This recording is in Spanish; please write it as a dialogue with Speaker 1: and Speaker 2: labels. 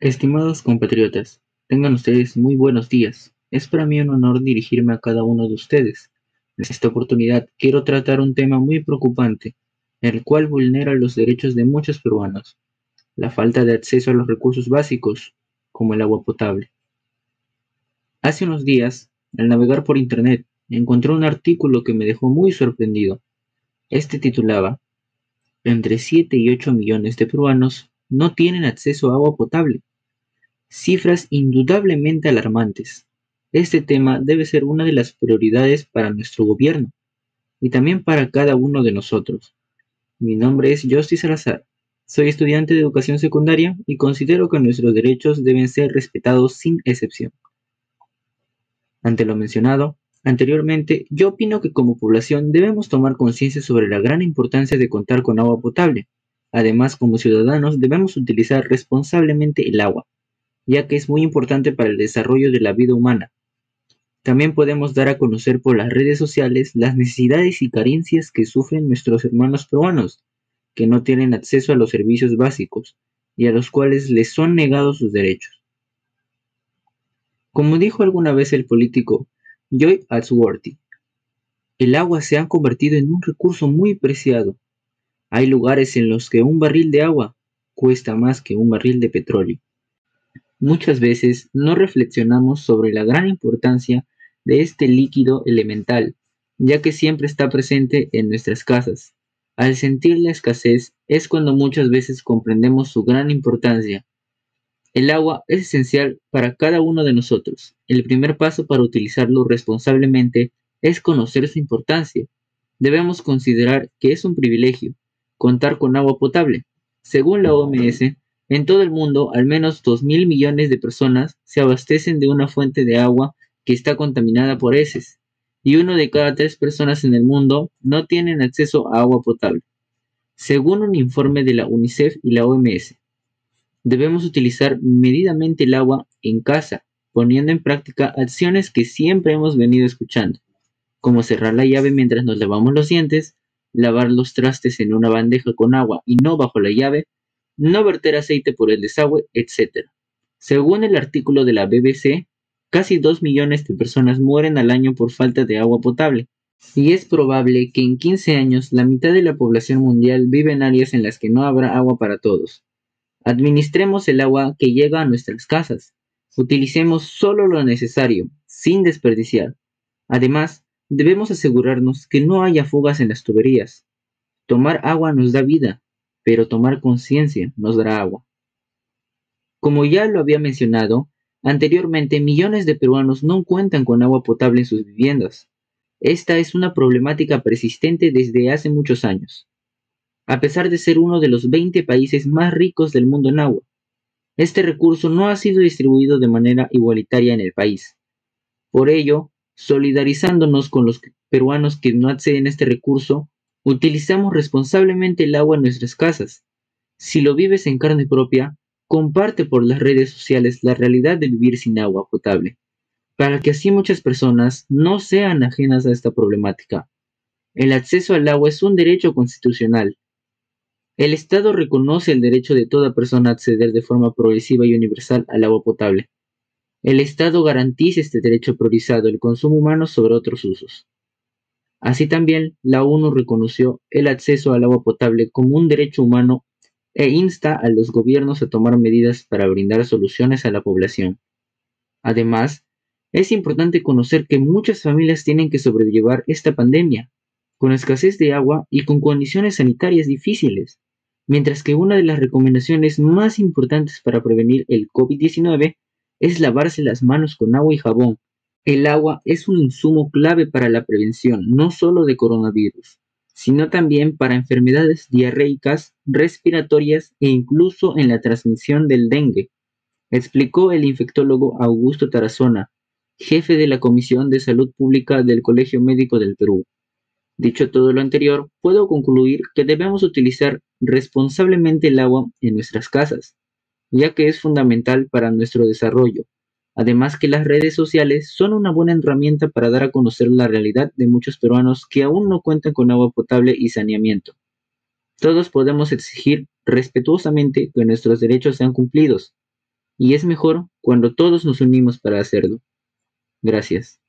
Speaker 1: Estimados compatriotas, tengan ustedes muy buenos días. Es para mí un honor dirigirme a cada uno de ustedes. En esta oportunidad quiero tratar un tema muy preocupante, el cual vulnera los derechos de muchos peruanos, la falta de acceso a los recursos básicos, como el agua potable. Hace unos días, al navegar por internet, encontré un artículo que me dejó muy sorprendido. Este titulaba, Entre 7 y 8 millones de peruanos no tienen acceso a agua potable. Cifras indudablemente alarmantes. Este tema debe ser una de las prioridades para nuestro gobierno y también para cada uno de nosotros. Mi nombre es Justy Salazar. Soy estudiante de educación secundaria y considero que nuestros derechos deben ser respetados sin excepción. Ante lo mencionado anteriormente, yo opino que como población debemos tomar conciencia sobre la gran importancia de contar con agua potable Además, como ciudadanos debemos utilizar responsablemente el agua, ya que es muy importante para el desarrollo de la vida humana. También podemos dar a conocer por las redes sociales las necesidades y carencias que sufren nuestros hermanos peruanos, que no tienen acceso a los servicios básicos y a los cuales les son negados sus derechos. Como dijo alguna vez el político Joy Atsworthy, el agua se ha convertido en un recurso muy preciado hay lugares en los que un barril de agua cuesta más que un barril de petróleo. Muchas veces no reflexionamos sobre la gran importancia de este líquido elemental, ya que siempre está presente en nuestras casas. Al sentir la escasez es cuando muchas veces comprendemos su gran importancia. El agua es esencial para cada uno de nosotros. El primer paso para utilizarlo responsablemente es conocer su importancia. Debemos considerar que es un privilegio, contar con agua potable. Según la OMS, en todo el mundo al menos 2.000 millones de personas se abastecen de una fuente de agua que está contaminada por heces, y uno de cada tres personas en el mundo no tienen acceso a agua potable. Según un informe de la UNICEF y la OMS, debemos utilizar medidamente el agua en casa, poniendo en práctica acciones que siempre hemos venido escuchando, como cerrar la llave mientras nos lavamos los dientes, lavar los trastes en una bandeja con agua y no bajo la llave, no verter aceite por el desagüe, etc. Según el artículo de la BBC, casi 2 millones de personas mueren al año por falta de agua potable, y es probable que en 15 años la mitad de la población mundial vive en áreas en las que no habrá agua para todos. Administremos el agua que llega a nuestras casas. Utilicemos solo lo necesario, sin desperdiciar. Además, Debemos asegurarnos que no haya fugas en las tuberías. Tomar agua nos da vida, pero tomar conciencia nos dará agua. Como ya lo había mencionado, anteriormente millones de peruanos no cuentan con agua potable en sus viviendas. Esta es una problemática persistente desde hace muchos años. A pesar de ser uno de los 20 países más ricos del mundo en agua, este recurso no ha sido distribuido de manera igualitaria en el país. Por ello, Solidarizándonos con los peruanos que no acceden a este recurso, utilizamos responsablemente el agua en nuestras casas. Si lo vives en carne propia, comparte por las redes sociales la realidad de vivir sin agua potable, para que así muchas personas no sean ajenas a esta problemática. El acceso al agua es un derecho constitucional. El Estado reconoce el derecho de toda persona a acceder de forma progresiva y universal al agua potable. El Estado garantiza este derecho priorizado el consumo humano sobre otros usos. Así también, la ONU reconoció el acceso al agua potable como un derecho humano e insta a los gobiernos a tomar medidas para brindar soluciones a la población. Además, es importante conocer que muchas familias tienen que sobrellevar esta pandemia, con escasez de agua y con condiciones sanitarias difíciles, mientras que una de las recomendaciones más importantes para prevenir el COVID-19 es lavarse las manos con agua y jabón. El agua es un insumo clave para la prevención no solo de coronavirus, sino también para enfermedades diarreicas, respiratorias e incluso en la transmisión del dengue, explicó el infectólogo Augusto Tarazona, jefe de la Comisión de Salud Pública del Colegio Médico del Perú. Dicho todo lo anterior, puedo concluir que debemos utilizar responsablemente el agua en nuestras casas, ya que es fundamental para nuestro desarrollo. Además que las redes sociales son una buena herramienta para dar a conocer la realidad de muchos peruanos que aún no cuentan con agua potable y saneamiento. Todos podemos exigir respetuosamente que nuestros derechos sean cumplidos. y es mejor cuando todos nos unimos para hacerlo. Gracias.